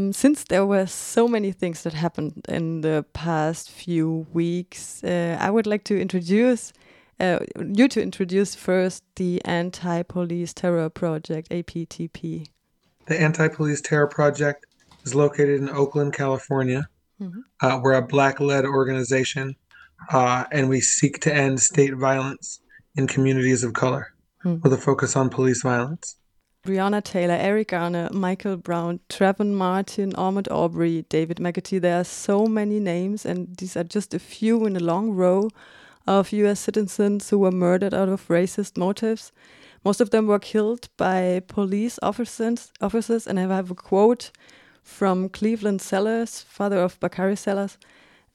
Um, since there were so many things that happened in the past few weeks, uh, I would like to introduce uh, you to introduce first the Anti-Police Terror Project (APTP). The Anti-Police Terror Project is located in Oakland, California. Mm -hmm. uh, we're a Black-led organization, uh, and we seek to end state violence in communities of color, mm. with a focus on police violence. Breonna Taylor, Eric Garner, Michael Brown, Trayvon Martin, Ahmaud Arbery, David McAtee. There are so many names, and these are just a few in a long row of US citizens who were murdered out of racist motives. Most of them were killed by police officers, officers and I have a quote from Cleveland Sellers, father of Bakari Sellers,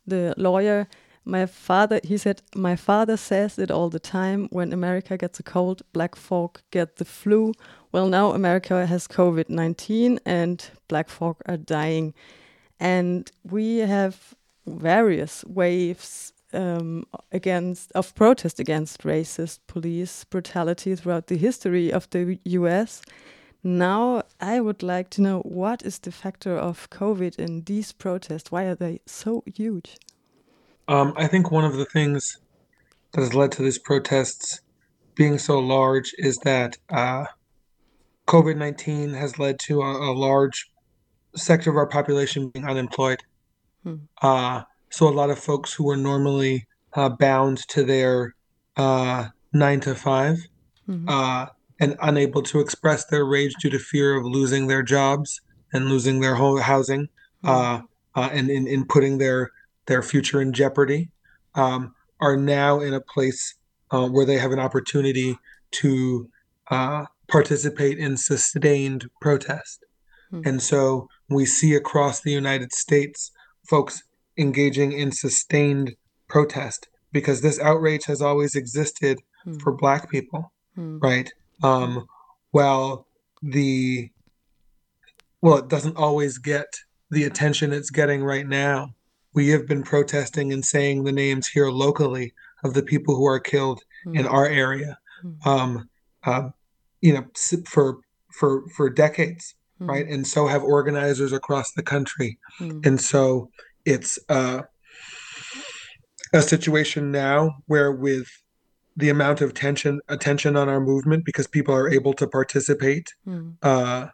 the lawyer. My father, he said, my father says it all the time. When America gets a cold, black folk get the flu. Well, now America has COVID 19 and black folk are dying. And we have various waves um, against of protest against racist police brutality throughout the history of the U.S. Now, I would like to know what is the factor of COVID in these protests? Why are they so huge? Um, I think one of the things that has led to these protests being so large is that uh, COVID 19 has led to a, a, large sector of our population being unemployed. Hmm. Uh, so a lot of folks who were normally uh, bound to their uh, nine to 5 mm-hmm. uh, and unable to express their rage due to fear of losing their jobs and losing their home housing mm-hmm. Uh, uh, and in, in putting their their future in jeopardy um, are now in a place uh, where they have an opportunity to participate in sustained protest. Mm-hmm. And so we see across the United States folks engaging in sustained protest because this outrage has always existed mm. for black people mm. right um well the well it doesn't always get the attention it's getting right now we have been protesting and saying the names here locally of the people who are killed mm. in our area hmm. um uh, you know for for for decades hmm. right and so have organizers across the country hmm. and so it's uh, a situation now where with the amount of tension attention on our movement because people are able to participate uh,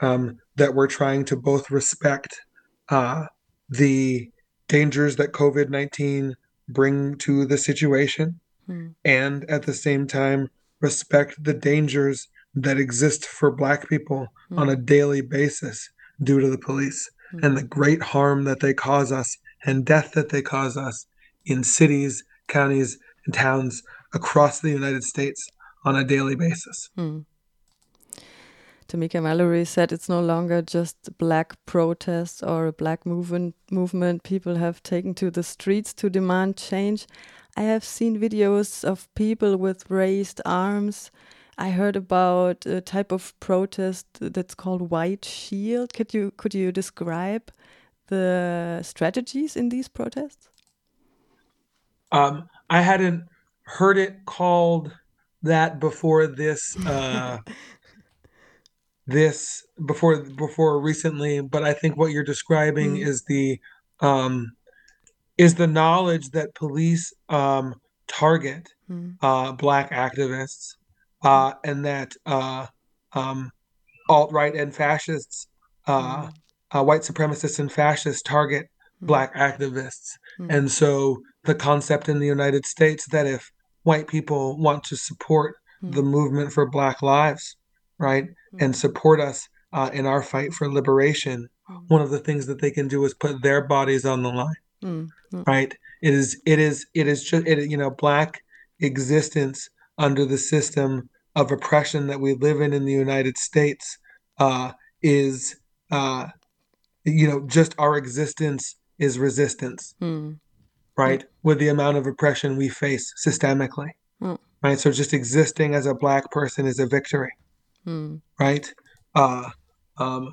um, that we're trying to both respect uh, the dangers that covid-19 bring to the situation mm. and at the same time respect the dangers that exist for black people mm. on a daily basis due to the police mm-hmm. and the great harm that they cause us and death that they cause us in cities, counties, and towns across the United States on a daily basis. Mm. Tamika Mallory said it's no longer just black protests or a black movement movement people have taken to the streets to demand change. I have seen videos of people with raised arms I heard about a type of protest that's called White Shield. Could you could you describe the strategies in these protests? Um, I hadn't heard it called that before this uh, this before before recently, but I think what you're describing mm. is the um, is the knowledge that police um, target mm. uh, black activists uh, and that uh, um, alt right and fascists, uh, mm-hmm. uh, white supremacists and fascists target mm-hmm. black activists. Mm-hmm. And so the concept in the United States that if white people want to support the movement for black lives, right, and support us uh, in our fight for liberation, one of the things that they can do is put their bodies on the line, right? It is, it is, it is just, it, you know, black existence under the system of oppression that we live in in the United States uh, is, uh, you know, just our existence is resistance, mm. right? With the amount of oppression we face systemically, mm. right? So just existing as a black person is a victory, mm. right? Uh, um,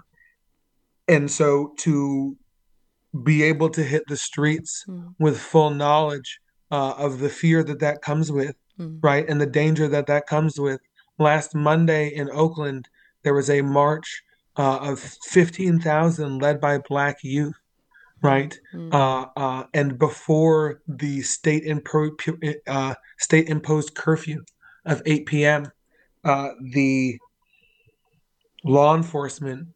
and so to be able to hit the streets hmm. with full knowledge uh, of the fear that that comes with, hmm. right, and the danger that that comes with, last Monday in Oakland, there was a march uh, of 15,000 led by black youth, right? Mm. Uh, uh, and before the state impo- uh, state imposed curfew of 8 p.m., uh, the law enforcement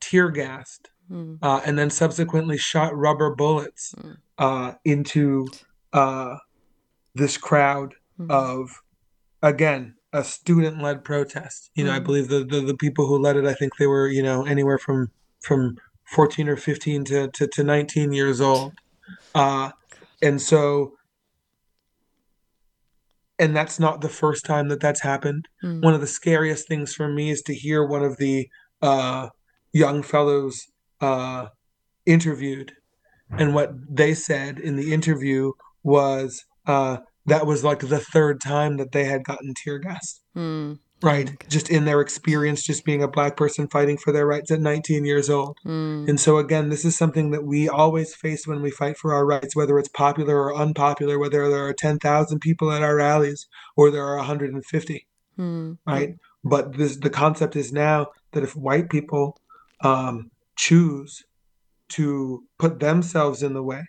tear gassed Mm. uh, and then subsequently shot rubber bullets Mm. uh, into uh, this crowd Mm. of, again, a student led protest. You know, I Mm. believe the, the, the people who led it, I think they were, you know, anywhere from from 14 or 15 to, to, to 19 years old. Uh, and so, and that's not the first time that that's happened. Mm. One of the scariest things for me is to hear one of the uh, young fellows uh, interviewed, and what they said in the interview was uh, that was like the third time that they had gotten tear gassed, Mm. Right? Okay. Just in their experience, just being a black person fighting for their rights at 19 years old. Mm. And so, again, this is something that we always face when we fight for our rights, whether it's popular or unpopular, whether there are 10,000 people at our rallies or there are 150 Mm. right? But this the concept is now that if white people um, choose to put themselves in the way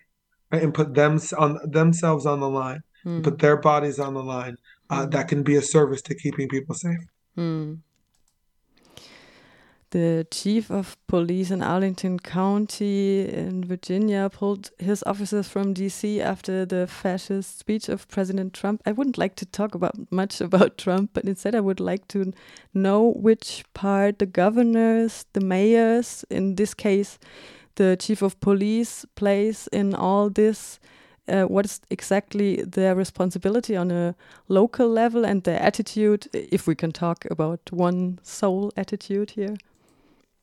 right, and put them on themselves on the line, Mm. put their bodies on the line, uh, Mm. that can be a service to keeping people safe. Mm. The chief of police in Arlington County in Virginia pulled his officers from DC after the fascist speech of President Trump. I wouldn't like to talk about much about Trump, but instead I would like to know which part the governors, the mayors, in this case, the chief of police plays in all this. Uh, what is exactly their responsibility on a local level and their attitude, if we can talk about one soul attitude here?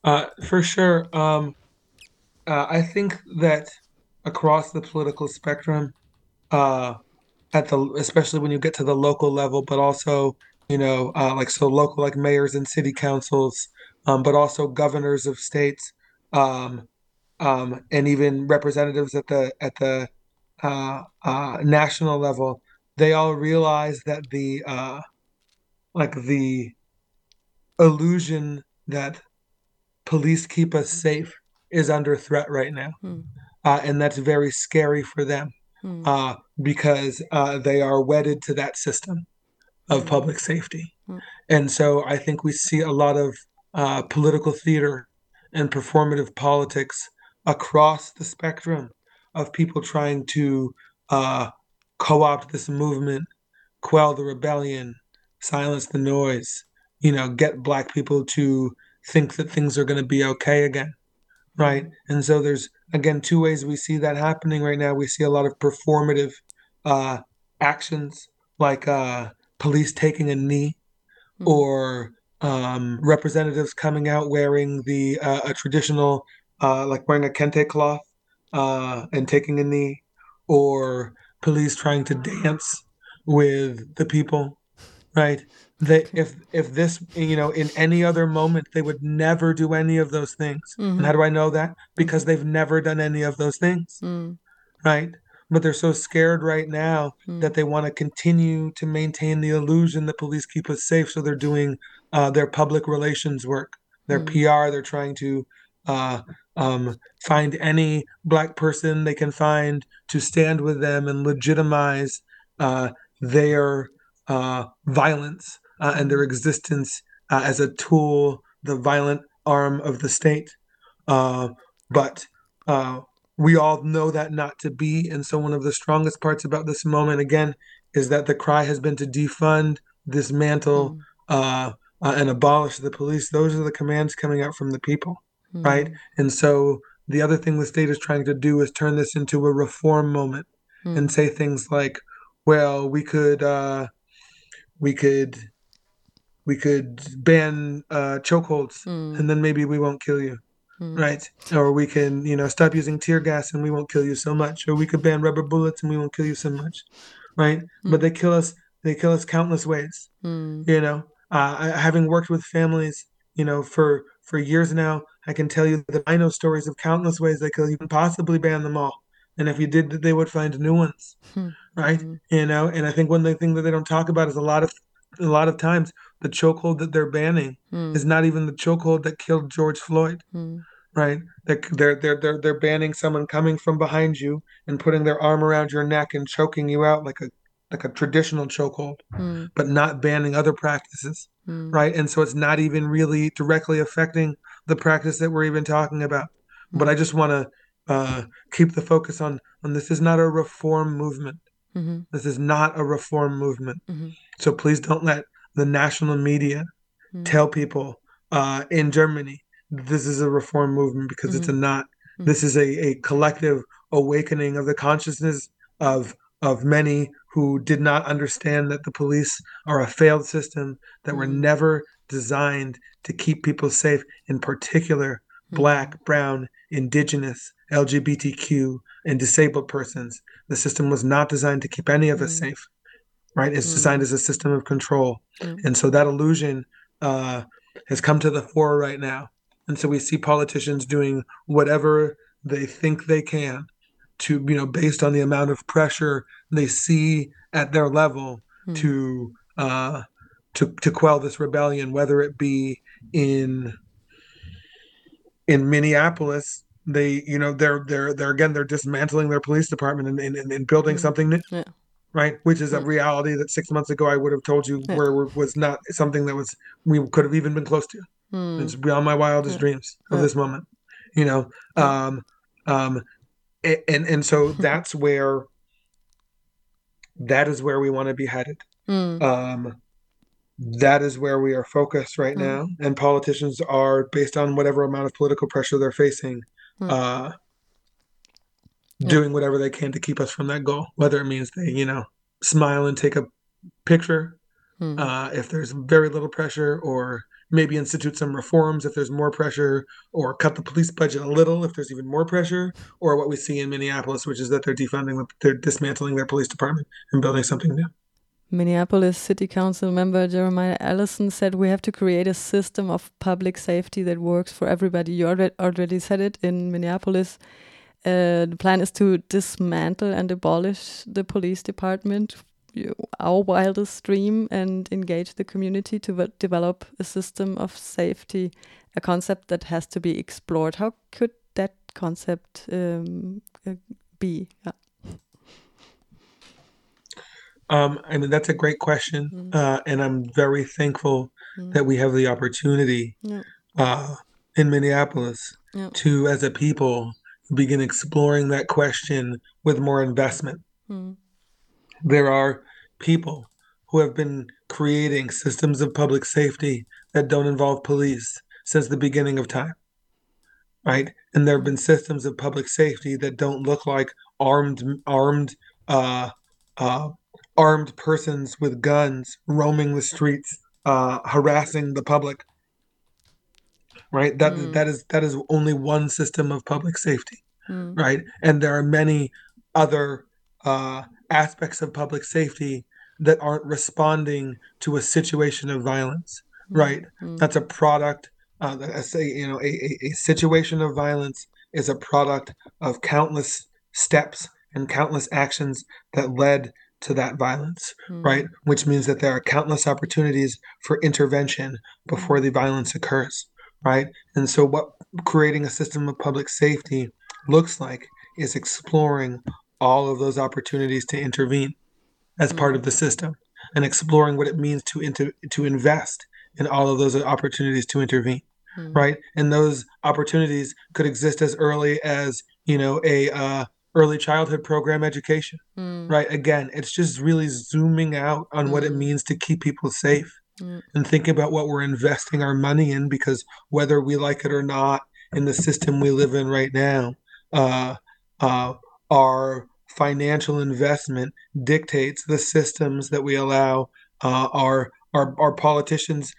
Uh, for sure. Um, uh, I think that across the political spectrum, uh, at the especially when you get to the local level, but also you know uh, like so local like mayors and city councils, um, but also governors of states, um, um, and even representatives at the at the uh, uh, national level, they all realize that the uh, like the illusion that police keep us safe is under threat right now. Hmm. Uh, and that's very scary for them Hmm. uh, because uh, they are wedded to that system of Hmm. public safety. Hmm. And so I think we see a lot of uh, political theater and performative politics across the spectrum of people trying to uh, co opt this movement, quell the rebellion, silence the noise, you know, get Black people to think that things are going to be okay again. Right. And so there's, again, two ways we see that happening right now. We see a lot of performative uh, actions like uh, police taking a knee Hmm. or um, representatives coming out wearing the uh, a traditional, uh, like wearing a kente cloth uh, and taking a knee, or police trying to dance with the people, right? They, if if this, you know, in any other moment, they would never do any of those things. And Mhm. how do I know that? Because they've never done any of those things, Mm. right? But they're so scared right now Mm. that they want to continue to maintain the illusion that police keep us safe. So they're doing uh, their public relations work, their Mm. PR. They're trying to uh, um, find any black person they can find to stand with them and legitimize uh, their uh, violence uh, and their existence uh, as a tool, the violent arm of the state. Uh, but uh, we all know that not to be. And so, one of the strongest parts about this moment, again, is that the cry has been to defund, dismantle, Mm. uh, uh, and abolish the police. Those are the commands coming out from the people, Mm. right? And so, the other thing the state is trying to do is turn this into a reform moment Mm. and say things like, "Well, we could, uh, we could, we could ban uh, chokeholds, Mm. and then maybe we won't kill you." Mm. right? Or we can, you know, stop using tear gas and we won't kill you so much. Or we could ban rubber bullets and we won't kill you so much, right? But they kill us. They kill us countless ways. Mm. You know, uh, I, having worked with families, you know, for for years now, I can tell you that I know stories of countless ways they could even possibly ban them all. And if you did, they would find new ones, Hmm. right? Mm. You know, and I think one thing that they don't talk about is a lot of a lot of times the chokehold that they're banning Mm. is not even the chokehold that killed George Floyd, Mm. right? They're, they're they're they're they're banning someone coming from behind you and putting their arm around your neck and choking you out like a like a traditional chokehold, Mm. but not banning other practices, Mm. right? And so it's not even really directly affecting the practice that we're even talking about. But I just want to uh, keep the focus on on this is not a reform movement. Mhm. This is not a reform movement. Mhm. So please don't let the national media Mm. tell people uh, in Germany this is a reform movement because it's a not. Mhm. This is a, a collective awakening of the consciousness of of many who did not understand that the police are a failed system that were Mhm. never designed to keep people safe, in particular Mm. black, brown, indigenous, LGBTQ, and disabled persons. The system was not designed to keep any of us Mm. safe, right? It's Mm. designed as a system of control. Mm. And so that illusion uh, has come to the fore right now. And so we see politicians doing whatever they think they can to, you know, based on the amount of pressure they see at their level Mm. to uh, to to quell this rebellion, whether it be in in Minneapolis, they you know they're they're they're again they're dismantling their police department and and, and building Mm. something new, Yeah. right? Which is a reality that six months ago I would have told you Yeah. where was not something that was we could have even been close to. Mm. It's beyond my wildest Yeah. dreams of Yeah. this moment, you know. Um, um, and and so that's where that is where we want to be headed. Mm. Um, that is where we are focused right Mm. now, and politicians are based on whatever amount of political pressure they're facing, Mm. uh, doing whatever they can to keep us from that goal. Whether it means they, you know, smile and take a picture Mm. uh, if there's very little pressure, or maybe institute some reforms if there's more pressure, or cut the police budget a little if there's even more pressure, or what we see in Minneapolis, which is that they're defunding, they're dismantling their police department and building something new. Minneapolis City Council member Jeremiah Ellison said we have to create a system of public safety that works for everybody. You already, said it in Minneapolis. Uh, the plan is to dismantle and abolish the police department, our wildest dream, and engage the community to develop a system of safety, a concept that has to be explored. How could that concept um, uh, be? Yeah. Um, I mean, that's a great question, Mm. uh, and I'm very thankful Mm. that we have the opportunity Yeah. uh, in Minneapolis Yeah. to, as a people, begin exploring that question with more investment. Mm. There are people who have been creating systems of public safety that don't involve police since the beginning of time right and there have been systems of public safety that don't look like armed armed uh, uh, armed persons with guns roaming the streets uh, harassing the public right that Mm. that is that is only one system of public safety Mm. right? And there are many other uh, aspects of public safety that aren't responding to a situation of violence, right? Mm. That's a product. Uh, I say, you know, a, a, a situation of violence is a product of countless steps and countless actions that led to that violence, Mm. right? Which means that there are countless opportunities for intervention before the violence occurs, right? And so, what creating a system of public safety looks like is exploring all of those opportunities to intervene as part of the system and exploring what it means to inter- to invest in all of those opportunities to intervene Mm. right and those opportunities could exist as early as you know a uh, early childhood program education Mm. right again it's just really zooming out on what it Mm. means to keep people safe Mm. and think about what we're investing our money in because whether we like it or not in the system we live in right now uh, uh, our financial investment dictates the systems that we allow uh, our, our our politicians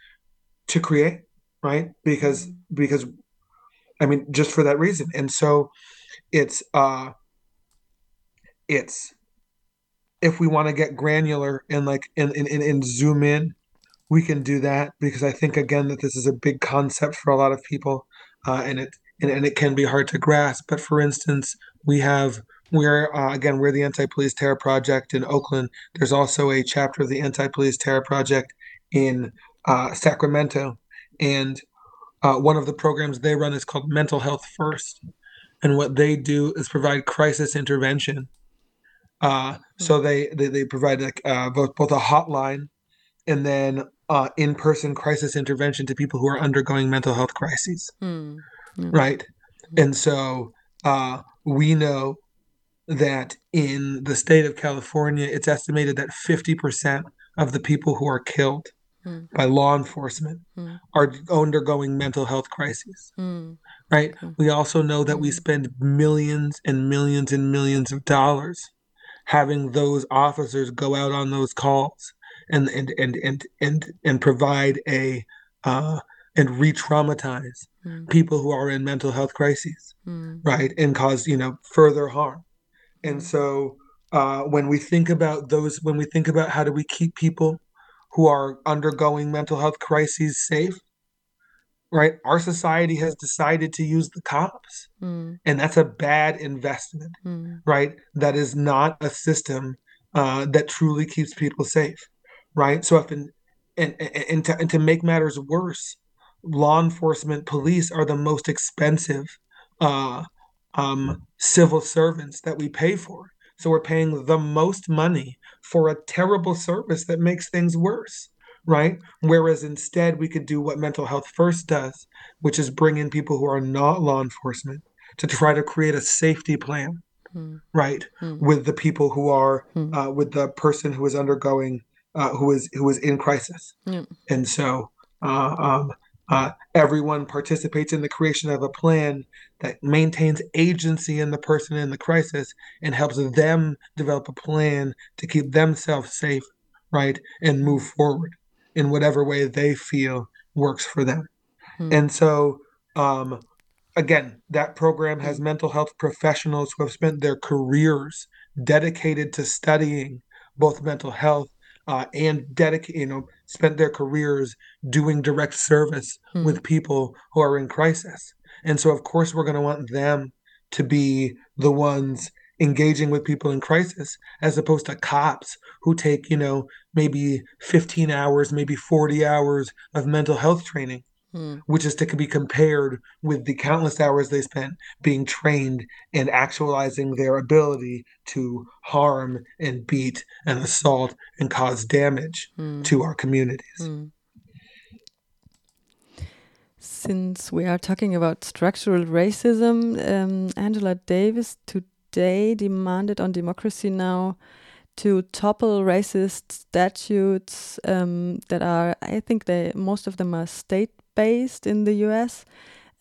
to create right? Because because i mean just for that reason. And so it's uh it's if we want to get granular and like and, and, and, and zoom in we can do that because i think again that this is a big concept for a lot of people uh, and it and, and it can be hard to grasp. But for instance we have we're uh, again we're the anti-police terror project in oakland there's also a chapter of the anti-police terror project in uh, Sacramento, and uh, one of the programs they run is called Mental Health First, and what they do is provide crisis intervention. Uh, so they, they they provide like uh, both both a hotline and then uh, in-person crisis intervention to people who are undergoing mental health crises. Mm. Yeah. Right. And so uh, we know that in the state of California, it's estimated that 50% of the people who are killed Mm. by law enforcement Mm. are undergoing mental health crises. Mm. Right. We also know that we Mm. spend millions and millions and millions of dollars having those officers go out on those calls and and and and and, and provide a uh, and re-traumatize Mm. people who are in mental health crises Mm. right and cause you know further harm and so uh, when we think about those when we think about how do we keep people who are undergoing mental health crises safe right our society has decided to use the cops Mm. and that's a bad investment Mm. right that is not a system uh, that truly keeps people safe right so if in, and, and, and, to, and to make matters worse law enforcement police are the most expensive uh, um, civil servants that we pay for so we're paying the most money for a terrible service that makes things worse right whereas instead we could do what mental health first does which is bring in people who are not law enforcement to try to create a safety plan Mm. right Mm. with the people who are Mm. uh, with the person who is undergoing uh, who is who is in crisis and so uh, um, uh, everyone participates in the creation of a plan that maintains agency in the person in the crisis and helps them develop a plan to keep themselves safe right and move forward in whatever way they feel works for them Mm. and so, um, again, that program has mental health professionals who have spent their careers dedicated to studying both mental health uh, and dedicate, you know, spent their careers doing direct service Mm. with people who are in crisis. And so, of course, we're going to want them to be the ones engaging with people in crisis as opposed to cops who take, you know, maybe 15 hours, maybe 40 hours of mental health training Mm. which is to be compared with the countless hours they spent being trained and actualizing their ability to harm and beat and assault and cause damage Mm. to our communities. Mm. Since we are talking about structural racism, um, Angela Davis today demanded on Democracy Now! to topple racist statutes um, that are, I think they most of them are state based in the US,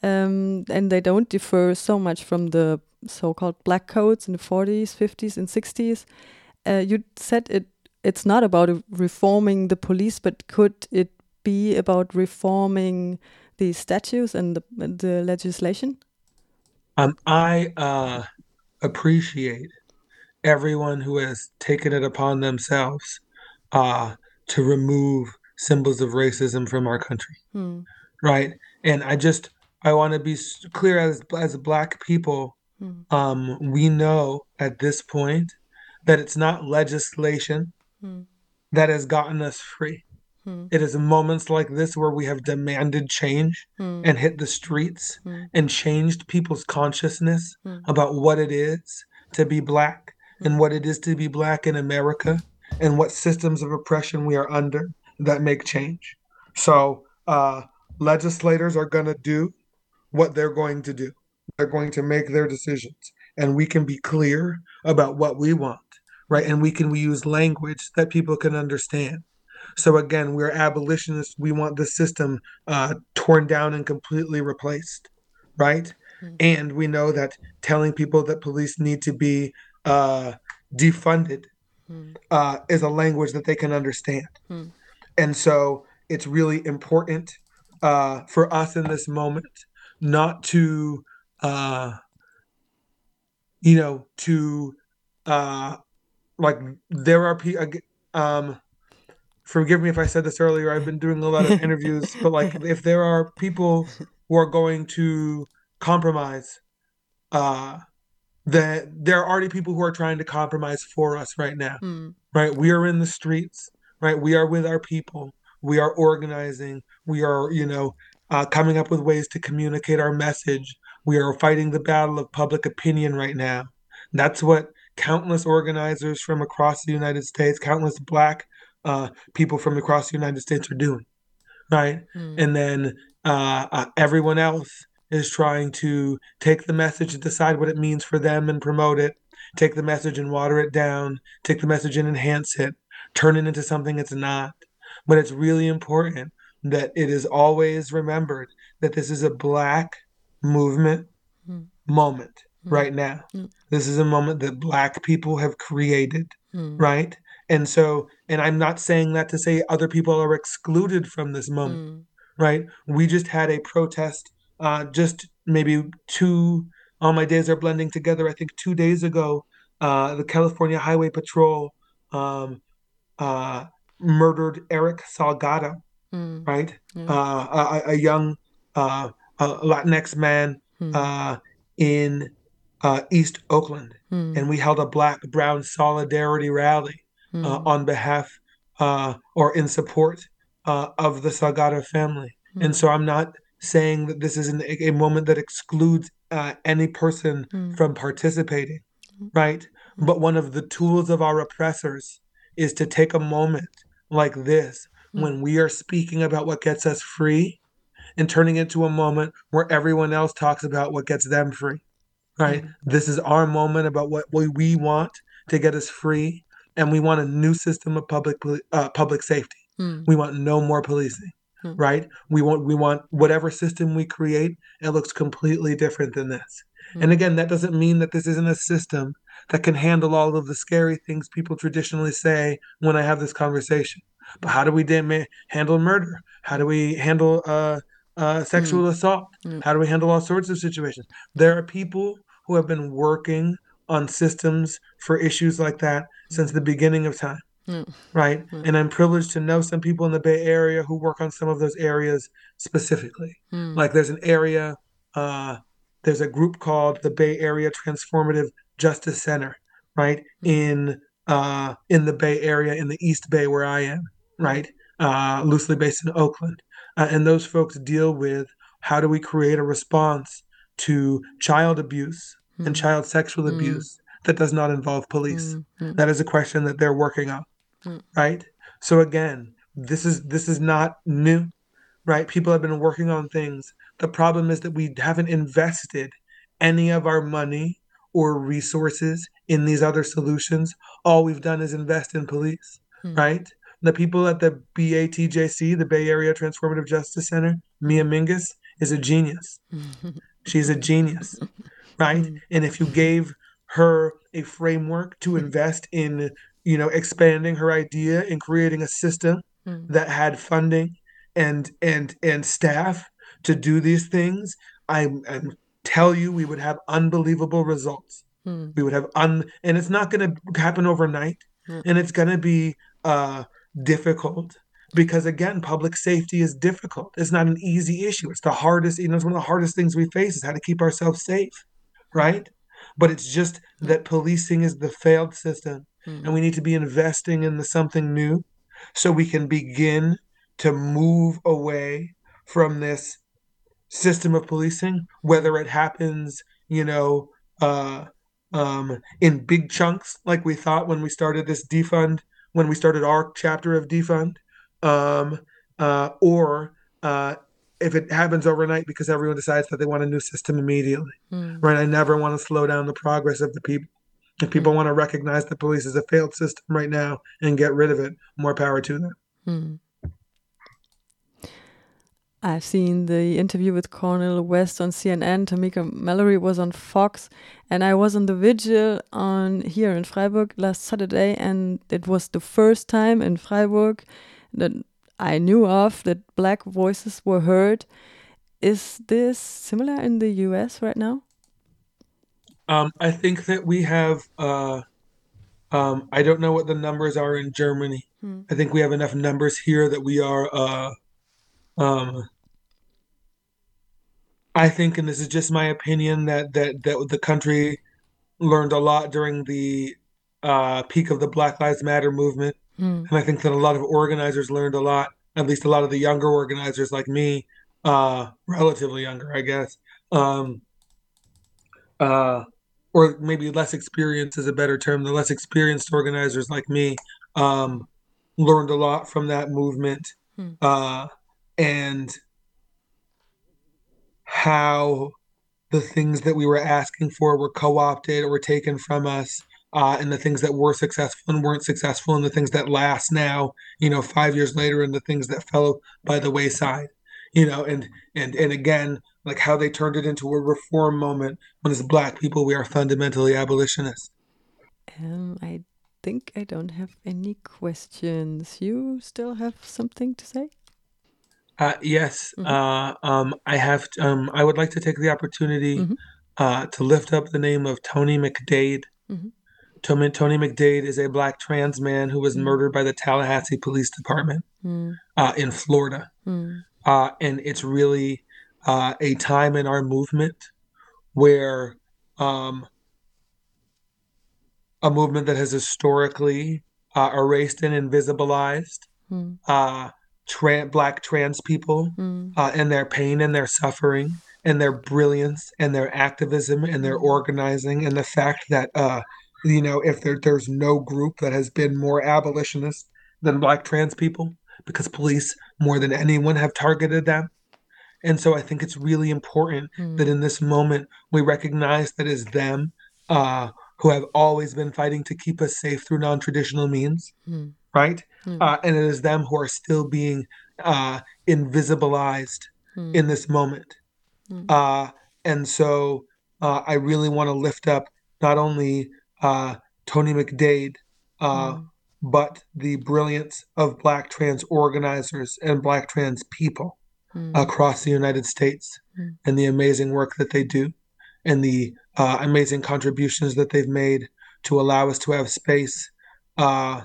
um, and they don't differ so much from the so-called black codes in the 40s, 50s, and 60s. Uh, you said it it's not about reforming the police, but could it be about reforming the statutes and the, the legislation? Um, I uh, appreciate everyone who has taken it upon themselves uh, to remove symbols of racism from our country. Hmm. Right and i just i want to be clear as as black people Hmm. um we know at this point that it's not legislation Hmm. that has gotten us free Hmm. it is moments like this where we have demanded change Hmm. and hit the streets Hmm. and changed people's consciousness Hmm. about what it is to be black and what it is to be black in america and what systems of oppression we are under that make change so uh legislators are going to do what they're going to do. They're going to make their decisions, and we can be clear about what we want, right? And we can we use language that people can understand. So again, we're abolitionists. We want the system uh, torn down and completely replaced, right? Mm. And we know that telling people that police need to be uh, defunded Hmm. uh, is a language that they can understand. Hmm. And so it's really important uh, for us in this moment not to, uh, you know, to uh, like there are people. Um, forgive me if I said this earlier. I've been doing a lot of interviews, but like if there are people who are going to compromise, uh, that there are already people who are trying to compromise for us right now Hmm. right? We are in the streets, right? We are with our people. We are organizing, we are, you know, uh, coming up with ways to communicate our message. We are fighting the battle of public opinion right now. That's what countless organizers from across the United States, countless Black uh, people from across the United States are doing, right? Mm. And then uh, uh, everyone else is trying to take the message and decide what it means for them and promote it, take the message and water it down, take the message and enhance it, turn it into something it's not. But it's really important that it is always remembered that this is a Black movement mm. moment mm. right now. Mm. This is a moment that Black people have created, mm. right? And so, and I'm not saying that to say other people are excluded from this moment, mm. right? We just had a protest uh, just maybe two, all my days are blending together. I think two days ago, uh, the California Highway Patrol um, uh, murdered Eric Salgado, mm. right? Yeah. Uh, a, a, young uh, a Latinx man mm. in East Oakland. Mm. And we held a black brown solidarity rally mm. on behalf or in support of the Salgado family. And mm. so I'm not saying that this is an, a moment that excludes uh, any person mm. from participating, right? But one of the tools of our oppressors is to take a moment like this mm. when we are speaking about what gets us free and turning into a moment where everyone else talks about what gets them free, right? Hmm. This is our moment about what we want to get us free, and we want a new system of public uh, public safety. Hmm. We want no more policing mm. right? We want we want whatever system we create, it looks completely different than this. Mm. And again, that doesn't mean that this isn't a system that can handle all of the scary things people traditionally say when I have this conversation. But how do we damn handle murder? How do we handle uh, uh, sexual mm. assault? Mm. How do we handle all sorts of situations? There are people who have been working on systems for issues like that since the beginning of time. Mm. Right. Mm. And I'm privileged to know some people in the Bay Area who work on some of those areas specifically. Mm. Like there's an area, uh, there's a group called the Bay Area Transformative Justice Center, right? Hmm. In uh, in the Bay Area, in the East Bay where I am, hmm. right? Uh, loosely based in Oakland. Uh, and those folks deal with how do we create a response to child abuse and hmm. child sexual abuse that does not involve police. That is a question that they're working on mm. right? So again, this is this is not new, right? People have been working on things. The problem is that we haven't invested any of our money or resources in these other solutions. All we've done is invest in police, mm. right? The people at the BATJC, the Bay Area Transformative Justice Center, Mia Mingus is a genius. She's a genius, right? Mm. And if you gave her a framework to invest in you know, expanding her idea and creating a system mm. that had funding and and and staff to do these things, I, I tell you, we would have unbelievable results. Mm. We would have un, and it's not going to happen overnight, mm. and it's going to be uh, difficult because again, public safety is difficult. It's not an easy issue. It's the hardest. You know, it's one of the hardest things we face is how to keep ourselves safe, right? But it's just hmm. that policing is the failed system Mm-hmm. And we need to be investing in the something new so we can begin to move away from this system of policing, whether it happens, you know, uh, um, in big chunks, like we thought when we started this defund, when we started our chapter of defund, um, uh, or uh, if it happens overnight because everyone decides that they want a new system immediately, mm. right? I never want to slow down the progress of the people. If people mm. want to recognize the police as a failed system right now and get rid of it, more power to them. Mm. I've seen the interview with Cornel West on CNN. Tamika Mallory was on Fox, and I was on the vigil on here in Freiburg last Saturday, and it was the first time in Freiburg that I knew of that black voices were heard. Is this similar in the US right now? Um, I think that we have. Uh, um, I don't know what the numbers are in Germany. Hmm. I think we have enough numbers here that we are. Uh, um, I think, and this is just my opinion, that that that the country learned a lot during the uh, peak of the Black Lives Matter movement, hmm. and I think that a lot of organizers learned a lot at least a lot of the younger organizers like me, uh, relatively younger, I guess, um, uh, or maybe less experienced is a better term. The less experienced organizers like me um, learned a lot from that movement, uh, and how the things that we were asking for were co-opted or taken from us. Uh, and the things that were successful and weren't successful, and the things that last now, you know, five years later, and the things that fell by the wayside, you know, and and and again, like how they turned it into a reform moment when as black people we are fundamentally abolitionists. Um, I think I don't have any questions. You still have something to say? Uh, yes, Mhm. uh, um, I have. Um, I would like to take the opportunity Mhm. uh, to lift up the name of Tony McDade. Mhm. Tony, Tony McDade is a black trans man who was Mm. murdered by the Tallahassee Police Department Mm, uh, in Florida. mm, Uh, and it's really uh, a time in our movement where um, a movement that has historically uh, erased and invisibilized mm, uh, tra- black trans people mm, uh, and their pain and their suffering and their brilliance and their activism and their organizing and the fact that uh, you know if there, there's no group that has been more abolitionist than black trans people because police more than anyone have targeted them. And so i think it's really important that mm, in this moment we recognize that it's them uh, who have always been fighting to keep us safe through non-traditional means. Mm, right? Mm, uh, and it is them who are still being uh, invisibilized mm, in this moment. mm, Uh, and so uh, I really want to lift up not only uh, Tony McDade, uh, mm, but the brilliance of Black trans organizers and Black trans people mm, across the United States Mm. and the amazing work that they do and the uh, amazing contributions that they've made to allow us to have space uh,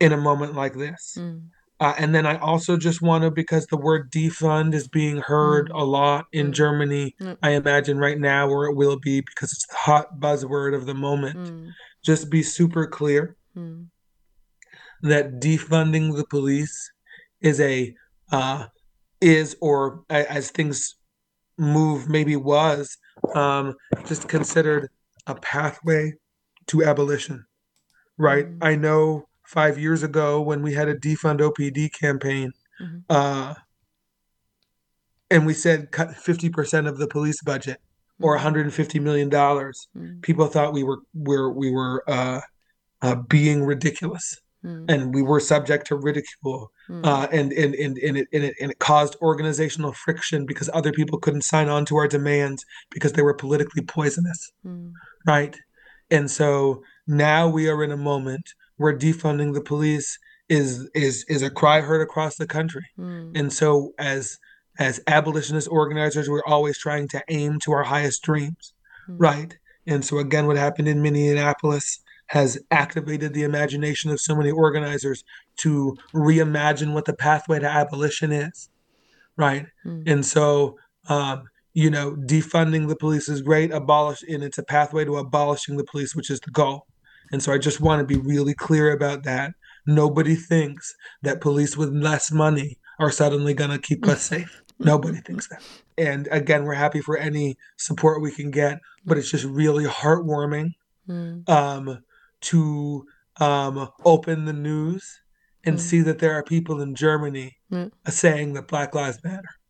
in a moment like this. mm, Uh, and then I also just want to, because the word defund is being heard Mm. a lot in Mm. Germany, Mm. I imagine right now, or it will be because it's the hot buzzword of the moment, mm, just be super clear mm, that defunding the police is a, uh, is, or as things move, maybe was, um, just considered a pathway to abolition, right? I know five years ago when we had a defund OPD campaign, Mhm. uh, and we said cut 50% of the police budget or mm, 150 million dollars, mm, people thought we were were we were uh, uh, being ridiculous, mm, and we were subject to ridicule, mm, uh, and, and and and it, and it and it caused organizational friction because other people couldn't sign on to our demands because they were politically poisonous, right? And so now we are in a moment where defunding the police is is is a cry heard across the country. mm, And so as as abolitionist organizers, we're always trying to aim to our highest dreams, mm, right? And so again, what happened in Minneapolis has activated the imagination of so many organizers to reimagine what the pathway to abolition is, right? mm, And so, um, you know, defunding the police is great, abolish, and it's a pathway to abolishing the police, which is the goal. And so I just want to be really clear about that. Nobody thinks that police with less money are suddenly going to keep us safe. Nobody thinks that. And again, we're happy for any support we can get, but it's just really heartwarming mm, um, to um, open the news and Mm. see that there are people in Germany Yeah. saying that Black Lives Matter.